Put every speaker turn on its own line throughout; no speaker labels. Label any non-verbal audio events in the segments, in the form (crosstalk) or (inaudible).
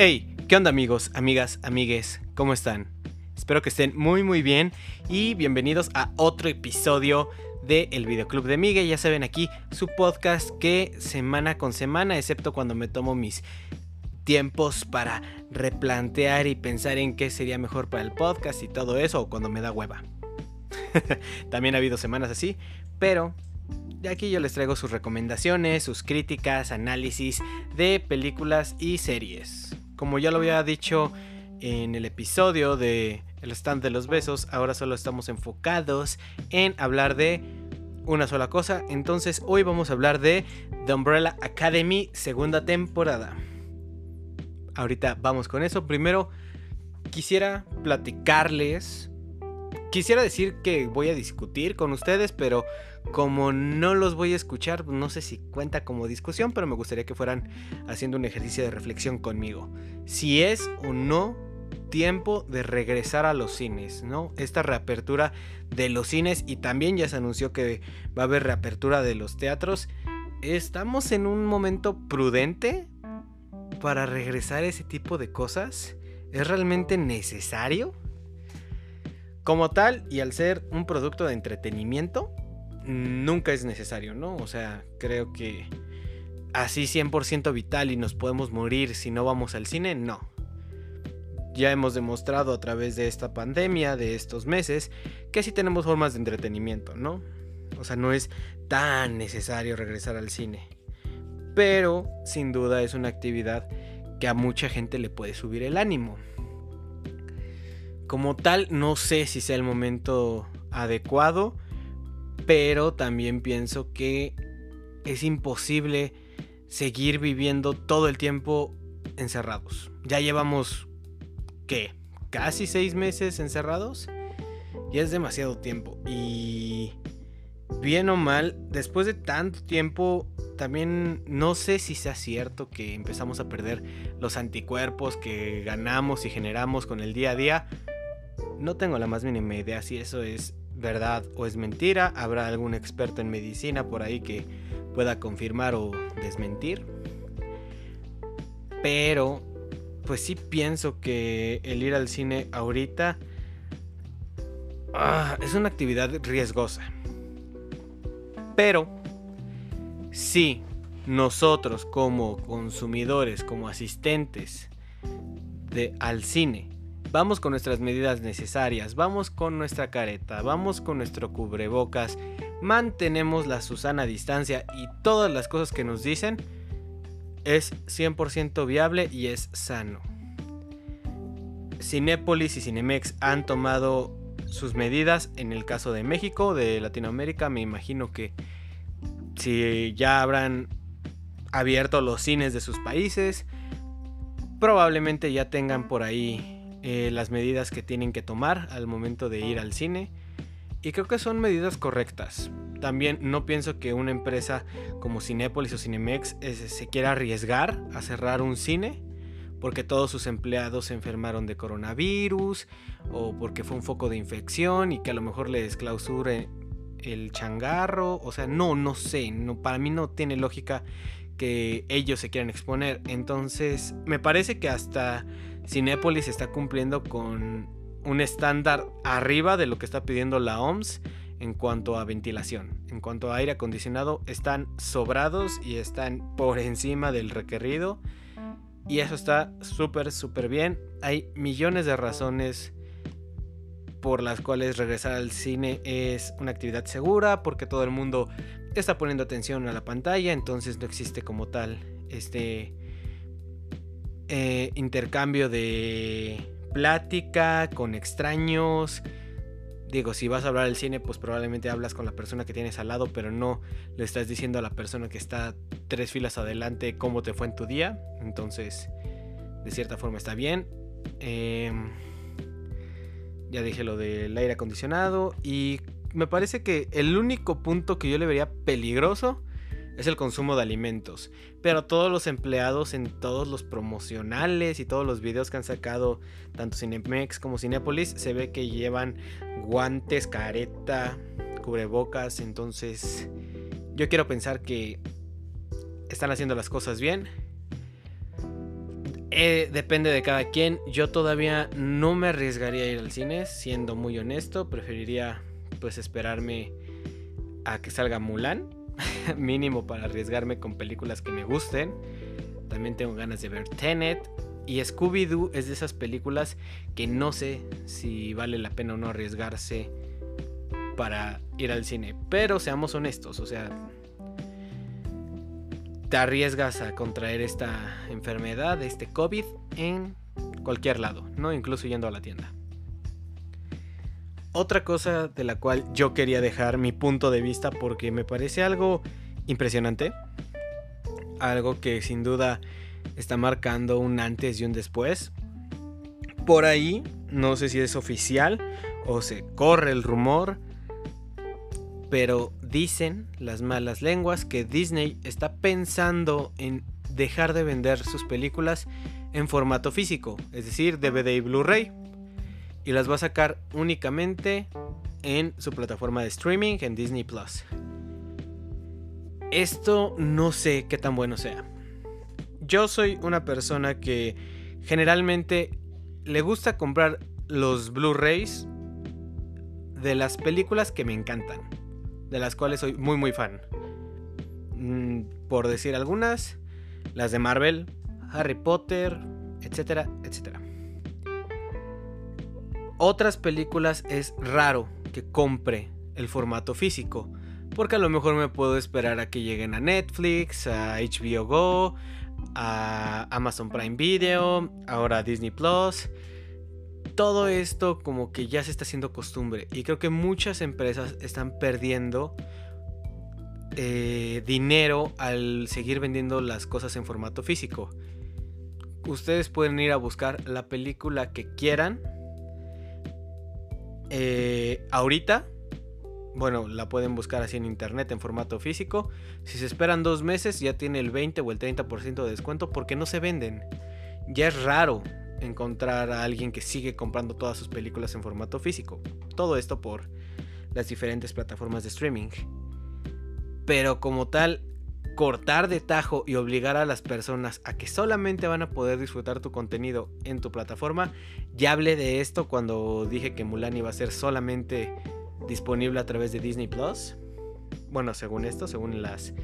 Hey, ¿qué onda amigos, amigas, amigues? ¿Cómo están? Espero que estén muy muy bien y bienvenidos a otro episodio de El Videoclub de Miguel. Ya saben aquí su podcast que semana con semana, excepto cuando me tomo mis tiempos para replantear y pensar en qué sería mejor para el podcast y todo eso, o cuando me da hueva. (laughs) También ha habido semanas así, pero de aquí yo les traigo sus recomendaciones, sus críticas, análisis de películas y series. Como ya lo había dicho en el episodio de El stand de los besos, ahora solo estamos enfocados en hablar de una sola cosa. Entonces hoy vamos a hablar de The Umbrella Academy segunda temporada. Ahorita vamos con eso. Primero quisiera platicarles. Quisiera decir que voy a discutir con ustedes, pero como no los voy a escuchar, no sé si cuenta como discusión, pero me gustaría que fueran haciendo un ejercicio de reflexión conmigo. Si es o no tiempo de regresar a los cines, ¿no? Esta reapertura de los cines y también ya se anunció que va a haber reapertura de los teatros. ¿Estamos en un momento prudente para regresar a ese tipo de cosas? ¿Es realmente necesario? Como tal, y al ser un producto de entretenimiento, nunca es necesario, ¿no? O sea, creo que así 100% vital y nos podemos morir si no vamos al cine, no. Ya hemos demostrado a través de esta pandemia, de estos meses, que sí tenemos formas de entretenimiento, ¿no? O sea, no es tan necesario regresar al cine. Pero, sin duda, es una actividad que a mucha gente le puede subir el ánimo. Como tal, no sé si sea el momento adecuado pero también pienso que es imposible seguir viviendo todo el tiempo encerrados. Ya llevamos, ¿qué? Casi seis meses encerrados. Y es demasiado tiempo. Y bien o mal, después de tanto tiempo, también no sé si sea cierto que empezamos a perder los anticuerpos que ganamos y generamos con el día a día. No tengo la más mínima idea si eso es verdad o es mentira. Habrá algún experto en medicina por ahí que pueda confirmar o desmentir. Pero, pues sí pienso que el ir al cine ahorita ah, es una actividad riesgosa. Pero, si nosotros como consumidores, como asistentes de, al cine, Vamos con nuestras medidas necesarias, vamos con nuestra careta, vamos con nuestro cubrebocas, mantenemos la Susana distancia y todas las cosas que nos dicen, es 100% viable y es sano. Cinépolis y Cinemex han tomado sus medidas en el caso de México, de Latinoamérica, me imagino que si ya habrán abierto los cines de sus países, probablemente ya tengan por ahí eh, las medidas que tienen que tomar al momento de ir al cine. Y creo que son medidas correctas. También no pienso que una empresa como Cinépolis o Cinemex eh, se quiera arriesgar a cerrar un cine porque todos sus empleados se enfermaron de coronavirus o porque fue un foco de infección y que a lo mejor les clausure el changarro. O sea, no, no sé. No, para mí no tiene lógica que ellos se quieran exponer. Entonces, me parece que hasta Cinépolis está cumpliendo con un estándar arriba de lo que está pidiendo la OMS en cuanto a ventilación. En cuanto a aire acondicionado, están sobrados y están por encima del requerido. Y eso está súper, súper bien. Hay millones de razones por las cuales regresar al cine es una actividad segura, porque todo el mundo está poniendo atención a la pantalla, entonces no existe como tal este eh, intercambio de plática con extraños. Digo, si vas a hablar del cine, pues probablemente hablas con la persona que tienes al lado, pero no le estás diciendo a la persona que está tres filas adelante cómo te fue en tu día. Entonces, de cierta forma está bien. Em, ya dije lo del aire acondicionado. Y me parece que el único punto que yo le vería peligroso es el consumo de alimentos. Pero todos los empleados en todos los promocionales y todos los videos que han sacado, tanto Cinemex como Cinepolis, se ve que llevan guantes, careta, cubrebocas. Entonces, yo quiero pensar que están haciendo las cosas bien. Eh, depende de cada quien. Yo todavía no me arriesgaría a ir al cine, siendo muy honesto. Preferiría pues esperarme a que salga Mulan. (laughs) Mínimo para arriesgarme con películas que me gusten. También tengo ganas de ver Tenet. Y Scooby-Doo es de esas películas que no sé si vale la pena o no arriesgarse para ir al cine. Pero seamos honestos, o sea, te arriesgas a contraer esta enfermedad, este COVID, en cualquier lado, ¿no? Incluso yendo a la tienda. Otra cosa de la cual yo quería dejar mi punto de vista porque me parece algo impresionante, algo que sin duda está marcando un antes y un después. Por ahí, no sé si es oficial o se corre el rumor, pero dicen las malas lenguas que Disney está pensando en dejar de vender sus películas en formato físico, es decir, DVD y Blu-ray, y las va a sacar únicamente en su plataforma de streaming en Disney Plus. Esto no sé qué tan bueno sea. Yo soy una persona que generalmente le gusta comprar los Blu-rays de las películas que me encantan de las cuales soy muy muy fan. Mm, por decir algunas, las de Marvel, Harry Potter, etcétera, etcétera. Otras películas es raro que compre el formato físico, porque a lo mejor me puedo esperar a que lleguen a Netflix, a HBO Go, a Amazon Prime Video, ahora a Disney Plus todo esto como que ya se está haciendo costumbre y creo que muchas empresas están perdiendo eh, dinero al seguir vendiendo las cosas en formato físico. Ustedes pueden ir a buscar la película que quieran. Eh, ahorita, bueno, la pueden buscar así en internet en formato físico. Si se esperan dos meses ya tiene el 20 o el 30% de descuento porque no se venden. Ya es raro encontrar a alguien que sigue comprando todas sus películas en formato físico. Todo esto por las diferentes plataformas de streaming. Pero como tal, cortar de tajo y obligar a las personas a que solamente van a poder disfrutar tu contenido en tu plataforma, ya hablé de esto cuando dije que Mulan iba a ser solamente disponible a través de Disney Plus. Bueno, según esto, según las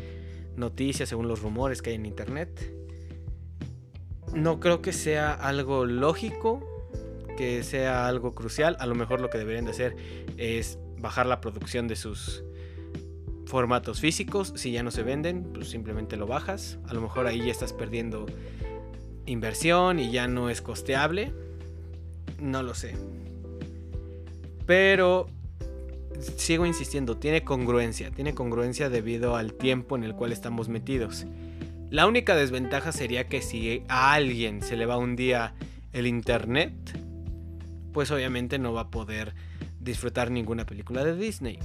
noticias, según los rumores que hay en internet no creo que sea algo lógico, que sea algo crucial. A lo mejor lo que deberían de hacer es bajar la producción de sus formatos físicos. Si ya no se venden, pues simplemente lo bajas. A lo mejor ahí ya estás perdiendo inversión y ya no es costeable. No lo sé. Pero sigo insistiendo, tiene congruencia. Tiene congruencia debido al tiempo en el cual estamos metidos. La única desventaja sería que si a alguien se le va un día el internet, pues obviamente no va a poder disfrutar ninguna película de Disney.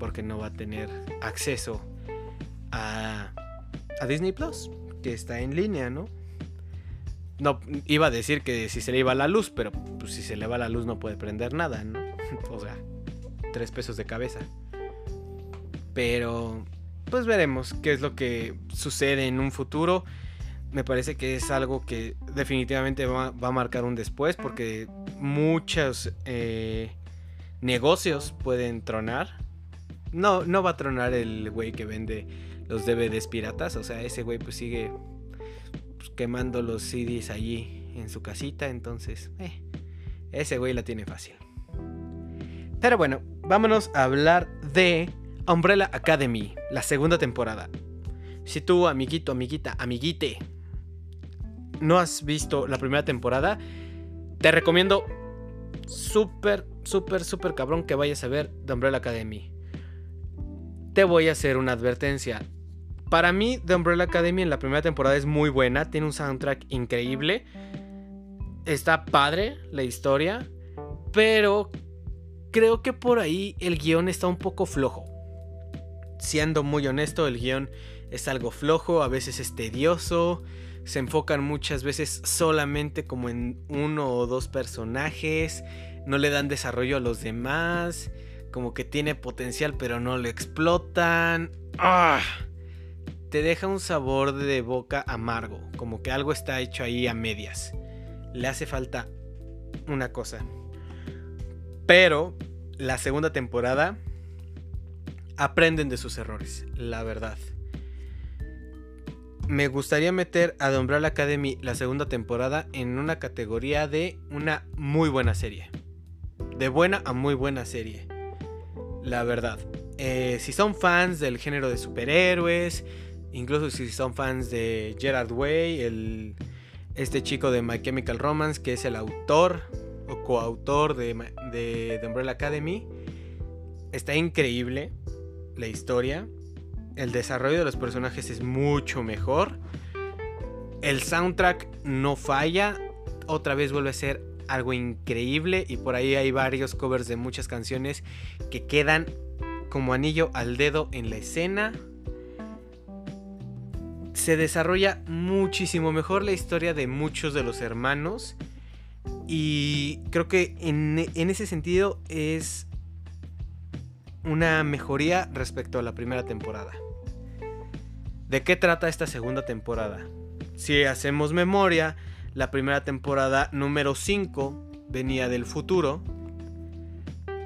Porque no va a tener acceso a, Disney Plus, que está en línea, ¿no? No, iba a decir que si se le iba la luz, pero pues, si se le va la luz no puede prender nada, ¿no? (laughs) o sea, tres pesos de cabeza. Pero pues veremos qué es lo que sucede en un futuro. Me parece que es algo que definitivamente va, a marcar un después porque muchos eh, negocios pueden tronar. No, no va a tronar el güey que vende los DVDs piratas. O sea, ese güey pues sigue pues, quemando los CDs allí en su casita. Entonces, eh, ese güey la tiene fácil. Pero bueno, vámonos a hablar de Umbrella Academy, la segunda temporada. Si tú, amiguito, amiguita, amiguite, no has visto la primera temporada, te recomiendo súper, súper, súper cabrón que vayas a ver The Umbrella Academy. Te voy a hacer una advertencia. Para mí, The Umbrella Academy en la primera temporada es muy buena, tiene un soundtrack increíble, está padre la historia, pero creo que por ahí el guion está un poco flojo. Siendo muy honesto, el guion es algo flojo, a veces es tedioso, se enfocan muchas veces solamente como en uno o dos personajes, no le dan desarrollo a los demás, como que tiene potencial pero no lo explotan. ¡Ah! te deja un sabor de boca amargo, como que algo está hecho ahí a medias. Le hace falta una cosa. Pero la segunda temporada aprenden de sus errores, la verdad. Me gustaría meter a The Umbrella Academy la segunda temporada en una categoría de una muy buena serie. De buena a muy buena serie. La verdad. Eh, si son fans del género de superhéroes, incluso si son fans de Gerard Way, el, este chico de My Chemical Romance, que es el autor o coautor de, de The Umbrella Academy, está increíble la historia. El desarrollo de los personajes es mucho mejor. El soundtrack no falla. Otra vez vuelve a ser algo increíble. Y por ahí hay varios covers de muchas canciones que quedan como anillo al dedo en la escena. Se desarrolla muchísimo mejor la historia de muchos de los hermanos. Y creo que en, en ese sentido es una mejoría respecto a la primera temporada. ¿De qué trata esta segunda temporada? Si hacemos memoria, la primera temporada número 5 venía del futuro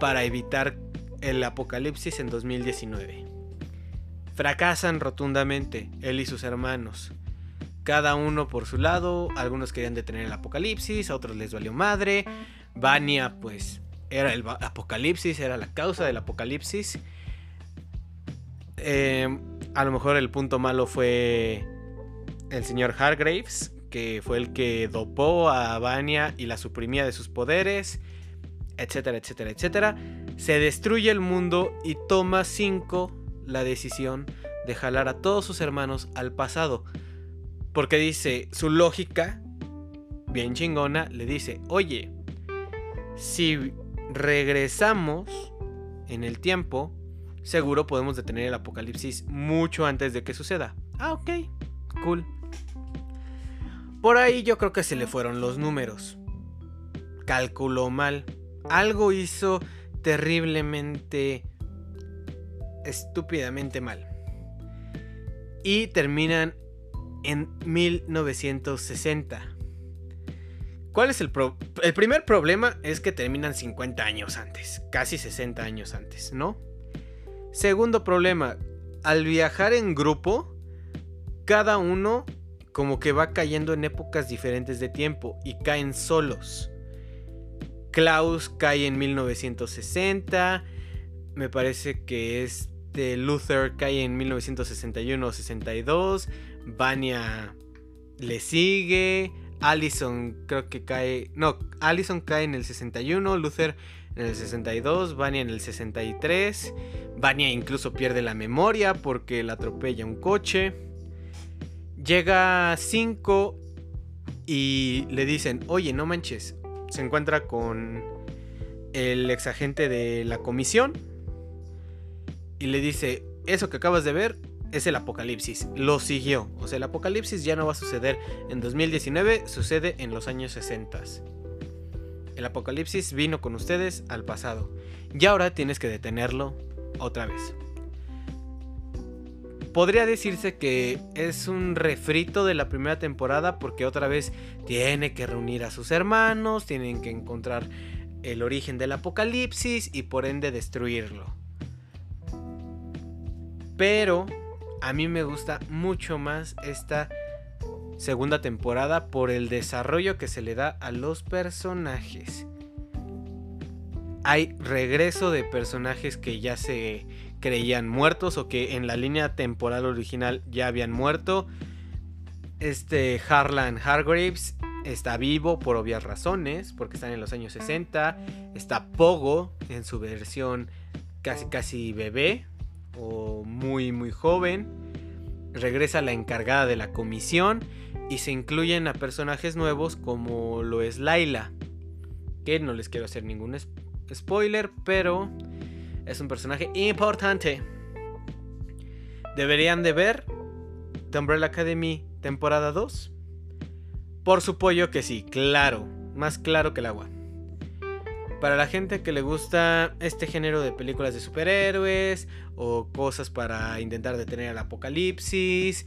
para evitar el apocalipsis en 2019. Fracasan rotundamente él y sus hermanos. Cada uno por su lado, algunos querían detener el apocalipsis, a otros les valió madre. Vania pues era el apocalipsis, era la causa del apocalipsis. Eh, a lo mejor el punto malo fue el señor Hargraves, que fue el que dopó a Vania y la suprimía de sus poderes, etcétera, etcétera, etcétera. Se destruye el mundo y toma 5 la decisión de jalar a todos sus hermanos al pasado. Porque dice, su lógica, bien chingona, le dice, oye, si regresamos en el tiempo, seguro podemos detener el apocalipsis mucho antes de que suceda. Ah, ok, cool. Por ahí yo creo que se le fueron los números. Calculó mal. Algo hizo terriblemente, estúpidamente mal. Y terminan en 1960. ¿Cuál es el El primer problema es que terminan 50 años antes, casi 60 años antes, ¿no? Segundo problema, al viajar en grupo, cada uno como que va cayendo en épocas diferentes de tiempo y caen solos. Klaus cae en 1960, me parece que este Luther cae en 1961 o 62, Vania le sigue, Allison creo que cae. No, Allison cae en el 61, Luther en el 62, Vania en el 63. Vania incluso pierde la memoria porque la atropella un coche. Llega 5 y le dicen, oye, no manches. Se encuentra con el exagente de la comisión y le dice, eso que acabas de ver es el apocalipsis. Lo siguió. O sea, el apocalipsis ya no va a suceder en 2019, sucede en los años 60. El apocalipsis vino con ustedes al pasado. Y ahora tienes que detenerlo otra vez. Podría decirse que es un refrito de la primera temporada porque otra vez tiene que reunir a sus hermanos, tienen que encontrar el origen del apocalipsis y por ende destruirlo. Pero a mí me gusta mucho más esta segunda temporada por el desarrollo que se le da a los personajes. Hay regreso de personajes que ya se creían muertos o que en la línea temporal original ya habían muerto. Este Harlan Hargraves está vivo por obvias razones, porque están en los años 60. Está Pogo en su versión casi casi bebé, o muy muy joven. Regresa la encargada de la comisión y se incluyen a personajes nuevos como lo es Laila. Que no les quiero hacer ningún spoiler, pero es un personaje importante. ¿Deberían de ver The Umbrella Academy temporada 2? Por supuesto que sí, claro, más claro que el agua. Para la gente que le gusta este género de películas de superhéroes o cosas para intentar detener el apocalipsis,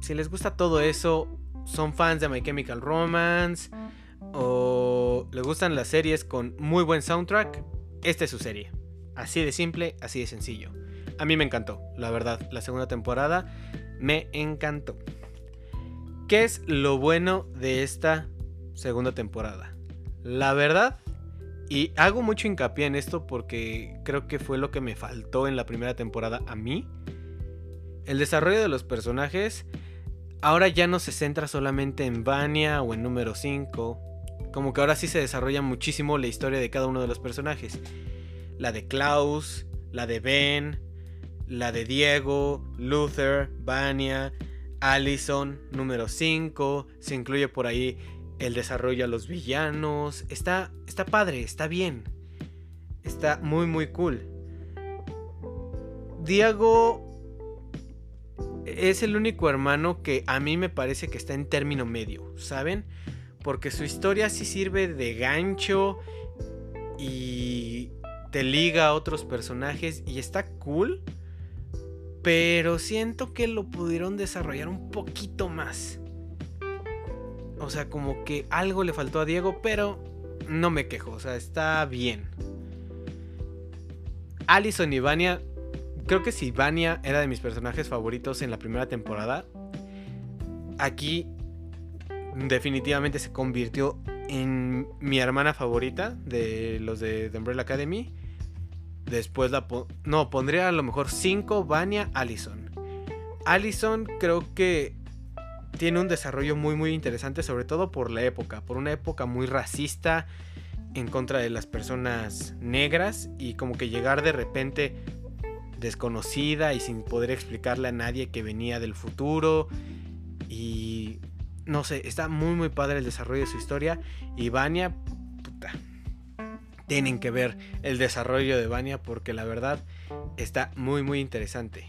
si les gusta todo eso, son fans de My Chemical Romance o les gustan las series con muy buen soundtrack, esta es su serie. Así de simple, así de sencillo. A mí me encantó, la verdad. La segunda temporada me encantó. ¿Qué es lo bueno de esta segunda temporada? La verdad, y hago mucho hincapié en esto porque creo que fue lo que me faltó en la primera temporada a mí. El desarrollo de los personajes ahora ya no se centra solamente en Vania o en número 5. Como que ahora sí se desarrolla muchísimo la historia de cada uno de los personajes. La de Klaus, la de Ben, la de Diego, Luther, Vania, Allison, número 5. Se incluye por ahí el desarrollo a los villanos. Está, está padre, está bien. Está muy, muy cool. Diego es el único hermano que a mí me parece que está en término medio, ¿saben? Porque su historia sí sirve de gancho y te liga a otros personajes y está cool. Pero siento que lo pudieron desarrollar un poquito más. O sea, como que algo le faltó a Diego, pero no me quejo. O sea, está bien. Alison y Vania. Creo que si Vania era de mis personajes favoritos en la primera temporada. Aquí definitivamente se convirtió en mi hermana favorita de los de The Umbrella Academy. Después la... no, pondría a lo mejor 5 Vania, Allison. Allison creo que tiene un desarrollo muy muy interesante, sobre todo por la época, por una época muy racista en contra de las personas negras y como que llegar de repente desconocida y sin poder explicarle a nadie que venía del futuro y no sé, está muy muy padre el desarrollo de su historia y Vania, puta, tienen que ver el desarrollo de Vania porque la verdad está muy muy interesante.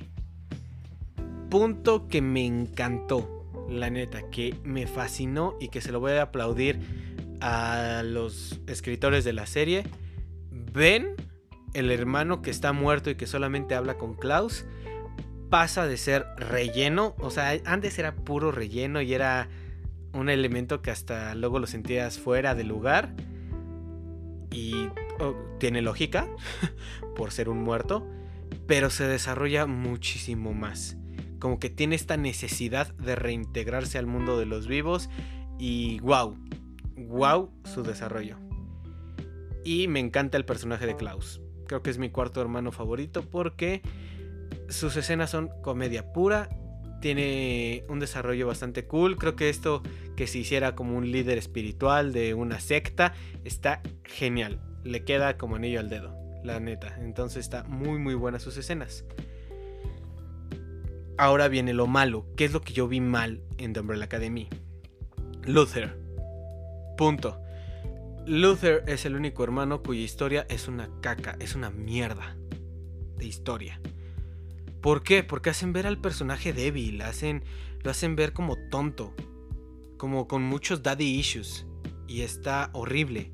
Punto que me encantó, la neta, que me fascinó y que se lo voy a aplaudir a los escritores de la serie. Ven el hermano que está muerto y que solamente habla con Klaus pasa de ser relleno, o sea, antes era puro relleno y era un elemento que hasta luego lo sentías fuera de lugar y oh, tiene lógica (laughs) por ser un muerto, pero se desarrolla muchísimo más. Como que tiene esta necesidad de reintegrarse al mundo de los vivos y wow, wow su desarrollo. Y me encanta el personaje de Klaus. Creo que es mi cuarto hermano favorito porque sus escenas son comedia pura tiene un desarrollo bastante cool. Creo que esto que se hiciera como un líder espiritual de una secta está genial. Le queda como anillo al dedo, la neta. Entonces está muy muy buena sus escenas. Ahora viene lo malo. ¿Qué es lo que yo vi mal en The Umbrella Academy? Luther. Punto. Luther es el único hermano cuya historia es una caca, es una mierda de historia. ¿Por qué? Porque hacen ver al personaje débil, hacen, lo hacen ver como tonto, como con muchos daddy issues. Y está horrible.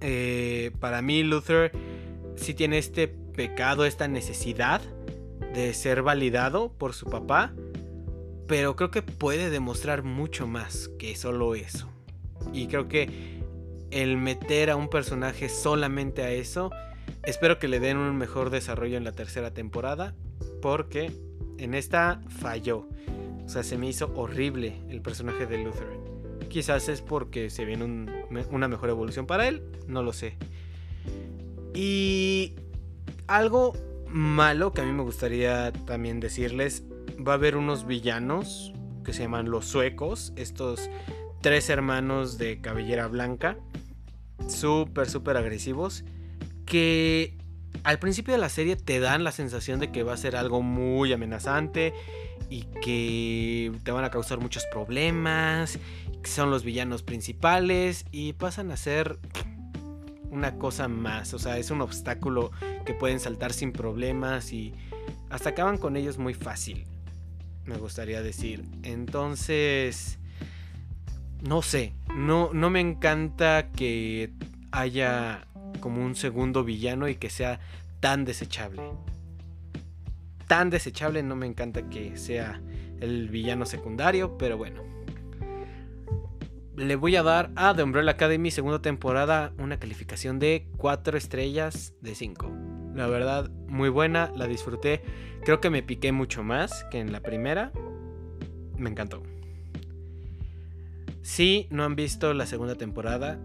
Eh, para mí Luther sí tiene este pecado, esta necesidad de ser validado por su papá. Pero creo que puede demostrar mucho más que solo eso. Y creo que el meter a un personaje solamente a eso Espero que le den un mejor desarrollo en la tercera temporada. Porque en esta falló. O sea, se me hizo horrible el personaje de Luther. Quizás es porque se viene una mejor evolución para él. No lo sé. Y algo malo que a mí me gustaría también decirles. Va a haber unos villanos que se llaman los suecos. Estos tres hermanos de cabellera blanca. Súper, súper agresivos que al principio de la serie te dan la sensación de que va a ser algo muy amenazante y que te van a causar muchos problemas, que son los villanos principales y pasan a ser una cosa más, o sea, es un obstáculo que pueden saltar sin problemas y hasta acaban con ellos muy fácil, me gustaría decir. Entonces, no sé, no, no me encanta que haya como un segundo villano y que sea tan desechable. Tan desechable, no me encanta que sea el villano secundario, pero bueno. Le voy a dar a The Umbrella Academy segunda temporada una calificación de 4 estrellas de 5. La verdad, muy buena, la disfruté. Creo que me piqué mucho más que en la primera. Me encantó. Si no han visto la segunda temporada,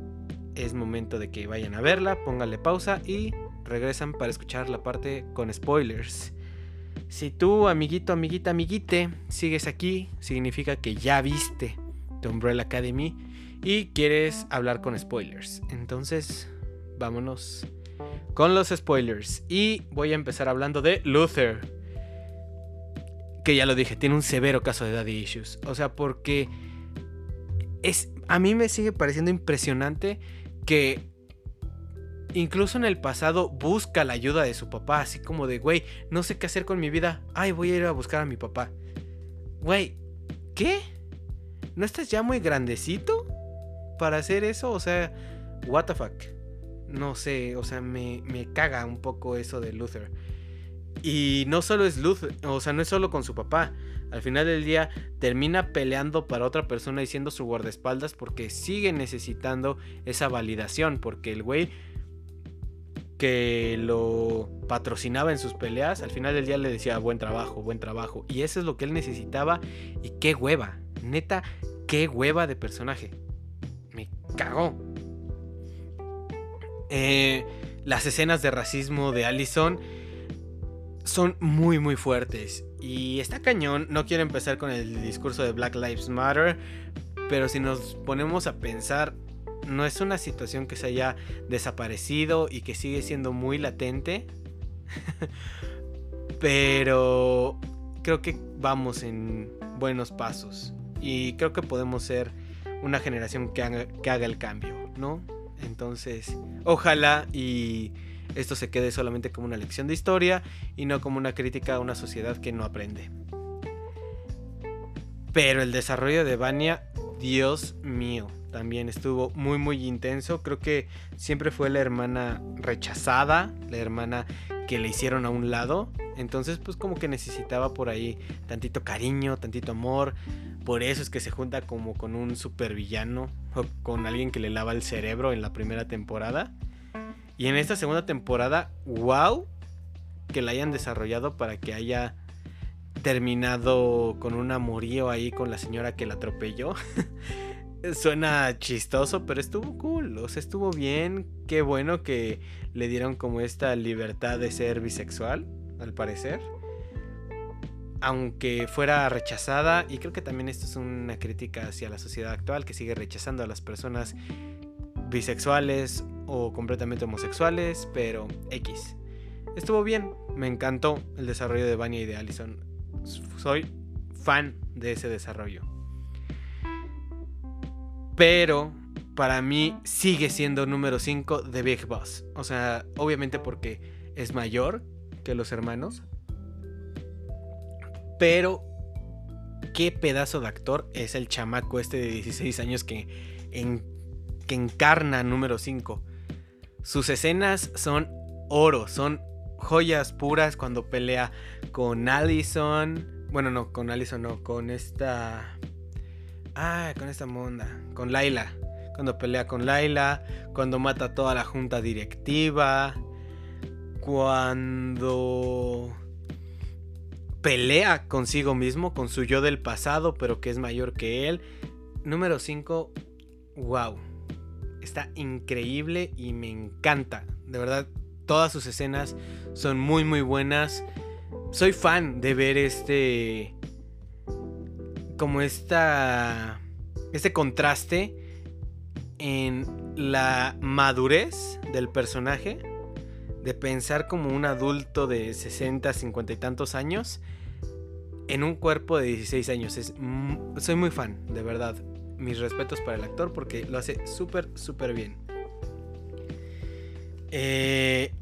es momento de que vayan a verla, pónganle pausa y regresan para escuchar la parte con spoilers. Si tú, amiguito, amiguita, amiguite, sigues aquí, significa que ya viste The Umbrella Academy y quieres hablar con spoilers. Entonces, vámonos con los spoilers. Y voy a empezar hablando de Luther. Que ya lo dije, tiene un severo caso de daddy issues. O sea, porque es, a mí me sigue pareciendo impresionante que incluso en el pasado busca la ayuda de su papá, así como de, güey, no sé qué hacer con mi vida, ay, voy a ir a buscar a mi papá. Güey, ¿qué? ¿No estás ya muy grandecito para hacer eso? O sea, what the fuck. No sé, o sea, me, me caga un poco eso de Luther. Y no solo es Luther, o sea, no es solo con su papá. Al final del día termina peleando para otra persona y siendo su guardaespaldas porque sigue necesitando esa validación. Porque el güey que lo patrocinaba en sus peleas, al final del día le decía buen trabajo, buen trabajo. Y eso es lo que él necesitaba. Y qué hueva, neta, qué hueva de personaje. Me cagó. Eh, las escenas de racismo de Allison son muy muy fuertes. Y está cañón, no quiero empezar con el discurso de Black Lives Matter, pero si nos ponemos a pensar, no es una situación que se haya desaparecido y que sigue siendo muy latente, (laughs) pero creo que vamos en buenos pasos y creo que podemos ser una generación que haga, que haga el cambio, ¿no? Entonces, ojalá y esto se quede solamente como una lección de historia y no como una crítica a una sociedad que no aprende. Pero el desarrollo de Vania, Dios mío, también estuvo muy muy intenso. Creo que siempre fue la hermana rechazada, la hermana que le hicieron a un lado. Entonces pues como que necesitaba por ahí tantito cariño, tantito amor. Por eso es que se junta como con un supervillano o con alguien que le lava el cerebro en la primera temporada. Y en esta segunda temporada, wow, que la hayan desarrollado para que haya terminado con un amorío ahí con la señora que la atropelló. (laughs) Suena chistoso, pero estuvo cool, o sea, estuvo bien. Qué bueno que le dieron como esta libertad de ser bisexual, al parecer. Aunque fuera rechazada, y creo que también esto es una crítica hacia la sociedad actual que sigue rechazando a las personas bisexuales o completamente homosexuales, pero X. Estuvo bien, me encantó el desarrollo de Vanya y de Allison. Soy fan de ese desarrollo. Pero para mí sigue siendo número 5 de Big Boss. O sea, obviamente porque es mayor que los hermanos. Pero qué pedazo de actor es el chamaco este de 16 años que, en, que encarna número 5. Sus escenas son oro, son joyas puras cuando pelea con Allison. Bueno, no, con Allison no, con esta... Ah, con esta monda, con Laila. Cuando pelea con Laila, cuando mata a toda la junta directiva, cuando pelea consigo mismo, con su yo del pasado, pero que es mayor que él. Número 5, wow está increíble y me encanta. De verdad, todas sus escenas son muy muy buenas. Soy fan de ver este como esta este contraste en la madurez del personaje de pensar como un adulto de 60, 50 y tantos años en un cuerpo de 16 años. Es, soy muy fan, de verdad mis respetos para el actor porque lo hace súper, súper bien. Eh,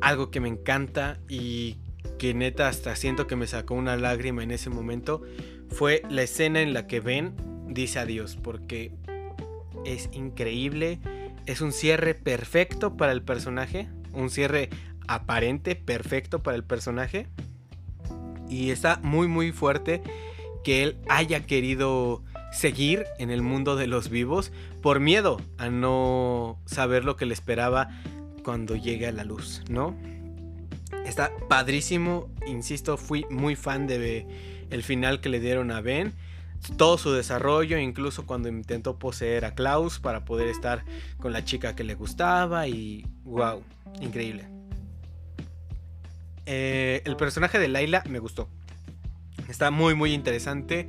algo que me encanta y que neta hasta siento que me sacó una lágrima en ese momento fue la escena en la que Ben dice adiós porque es increíble Es un cierre perfecto para el personaje. Un cierre aparente perfecto para el personaje. Y está muy muy fuerte que él haya querido seguir en el mundo de los vivos por miedo a no saber lo que le esperaba cuando llegue a la luz, ¿no? Está padrísimo, insisto, fui muy fan de el final que le dieron a Ben. Todo su desarrollo, incluso cuando intentó poseer a Klaus para poder estar con la chica que le gustaba y wow, increíble. Eh, el personaje de Laila me gustó. Está muy muy interesante.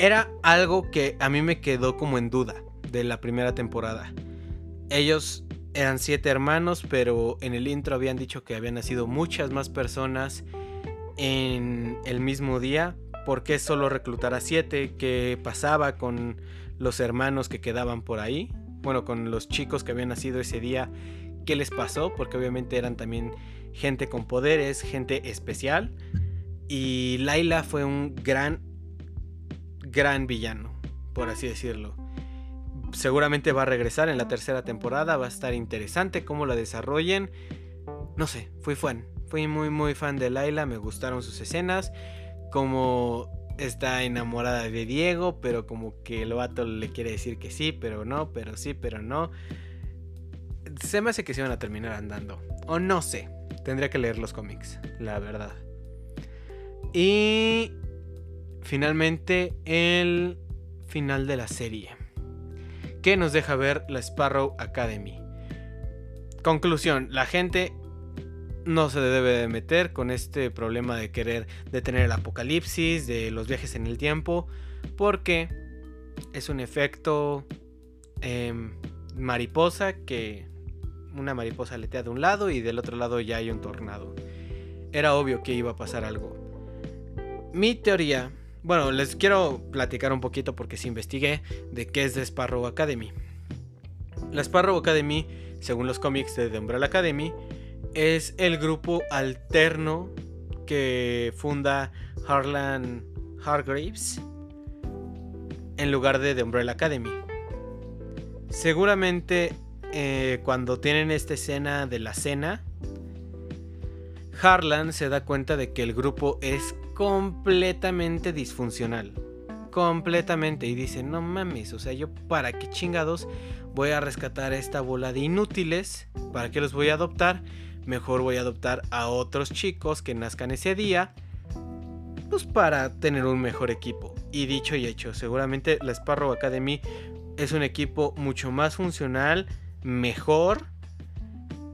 Era algo que a mí me quedó como en duda de la primera temporada. Ellos eran siete hermanos, pero en el intro habían dicho que habían nacido muchas más personas en el mismo día. ¿Por qué solo reclutar a siete? ¿Qué pasaba con los hermanos que quedaban por ahí? Bueno, con los chicos que habían nacido ese día. ¿Qué les pasó? Porque obviamente eran también gente con poderes, gente especial. Y Laila fue un gran, gran villano, por así decirlo seguramente va a regresar en la tercera temporada. Va a estar interesante cómo la desarrollen. No sé, fui fan. Fui muy, muy fan de Laila. Me gustaron sus escenas. Como está enamorada de Diego, pero como que el vato le quiere decir que sí, pero no, pero sí, pero no. Se me hace que se van a terminar andando. O no sé. Tendría que leer los cómics, la verdad. Y finalmente el final de la serie que nos deja ver la Sparrow Academy. Conclusión, la gente no se debe de meter con este problema de querer detener el apocalipsis, de los viajes en el tiempo, porque es un efecto em, mariposa que una mariposa letea de un lado y del otro lado ya hay un tornado. Era obvio que iba a pasar algo. Mi teoría bueno, les quiero platicar un poquito porque si investigué de qué es The Sparrow Academy. La Sparrow Academy, según los cómics de The Umbrella Academy, es el grupo alterno que funda Harlan Hargraves en lugar de The Umbrella Academy. Seguramente eh, cuando tienen esta escena de la cena, Harlan se da cuenta de que el grupo es completamente disfuncional. Completamente. Y dice, no mames, o sea, yo para qué chingados voy a rescatar esta bola de inútiles. ¿Para qué los voy a adoptar? Mejor voy a adoptar a otros chicos que nazcan ese día. Pues para tener un mejor equipo. Y dicho y hecho, seguramente la Sparrow Academy es un equipo mucho más funcional, mejor.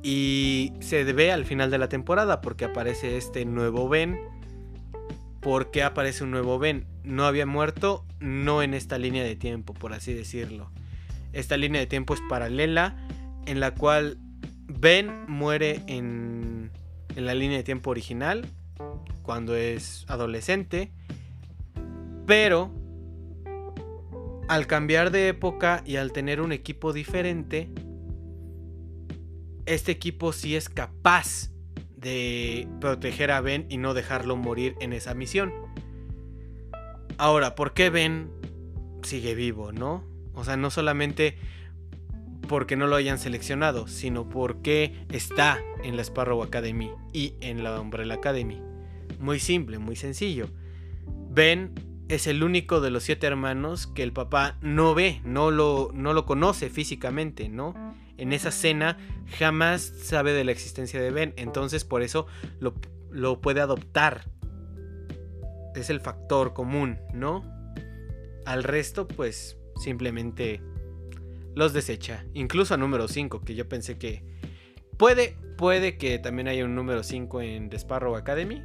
Y se ve al final de la temporada porque aparece este nuevo Ben ¿Por qué aparece un nuevo Ben? No había muerto, no en esta línea de tiempo, por así decirlo. Esta línea de tiempo es paralela, en la cual Ben muere en, en la línea de tiempo original, cuando es adolescente, pero al cambiar de época y al tener un equipo diferente, este equipo sí es capaz de proteger a Ben y no dejarlo morir en esa misión. Ahora, ¿por qué Ben sigue vivo, no? O sea, no solamente porque no lo hayan seleccionado, sino porque está en la Sparrow Academy y en la Umbrella Academy. Muy simple, muy sencillo. Ben es el único de los siete hermanos que el papá no ve, no lo, no lo conoce físicamente, ¿no? En esa cena jamás sabe de la existencia de Ben. Entonces por eso lo, puede adoptar. Es el factor común, ¿no? Al resto pues simplemente los desecha. Incluso a número 5, que yo pensé que... Puede, puede que también haya un número 5 en The Sparrow Academy.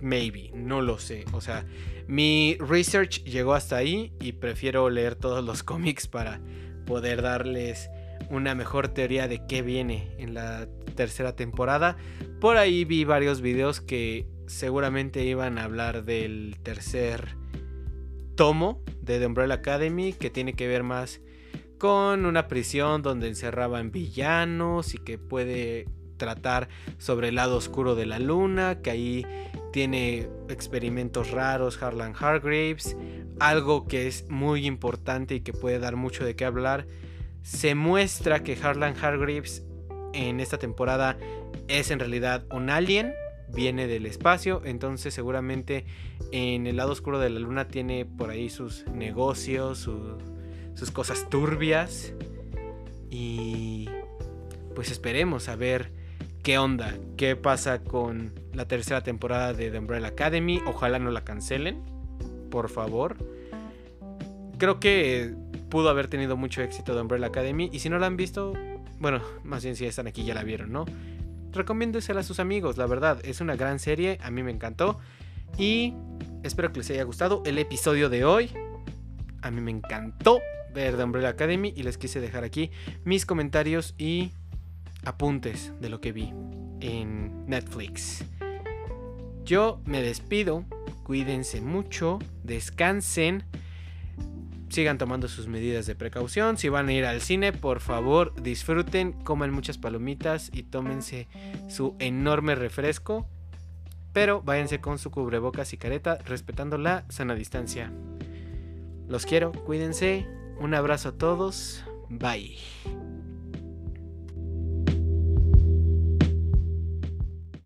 Maybe, no lo sé. O sea, mi research llegó hasta ahí y prefiero leer todos los (laughs) cómics para poder darles una mejor teoría de qué viene en la tercera temporada. Por ahí vi varios videos que seguramente iban a hablar del tercer tomo de The Umbrella Academy, que tiene que ver más con una prisión donde encerraban villanos y que puede tratar sobre el lado oscuro de la luna, que ahí tiene experimentos raros Harlan Hargraves, algo que es muy importante y que puede dar mucho de qué hablar se muestra que Harlan Hargreaves en esta temporada es en realidad un alien, viene del espacio, entonces seguramente en el lado oscuro de la luna tiene por ahí sus negocios, sus cosas turbias y pues esperemos a ver qué onda, qué pasa con la tercera temporada de The Umbrella Academy, ojalá no la cancelen, por favor. Creo que pudo haber tenido mucho éxito The Umbrella Academy y si no la han visto, bueno, más bien si están aquí ya la vieron, ¿no? Recomiéndesela a sus amigos, la verdad, es una gran serie, a mí me encantó y espero que les haya gustado el episodio de hoy. A mí me encantó ver The Umbrella Academy y les quise dejar aquí mis comentarios y apuntes de lo que vi en Netflix. Yo me despido, cuídense mucho, descansen sigan tomando sus medidas de precaución. Si van a ir al cine, por favor, disfruten, coman muchas palomitas y tómense su enorme refresco. Pero váyanse con su cubrebocas y careta, respetando la sana distancia. Los quiero, cuídense. Un abrazo a todos. Bye.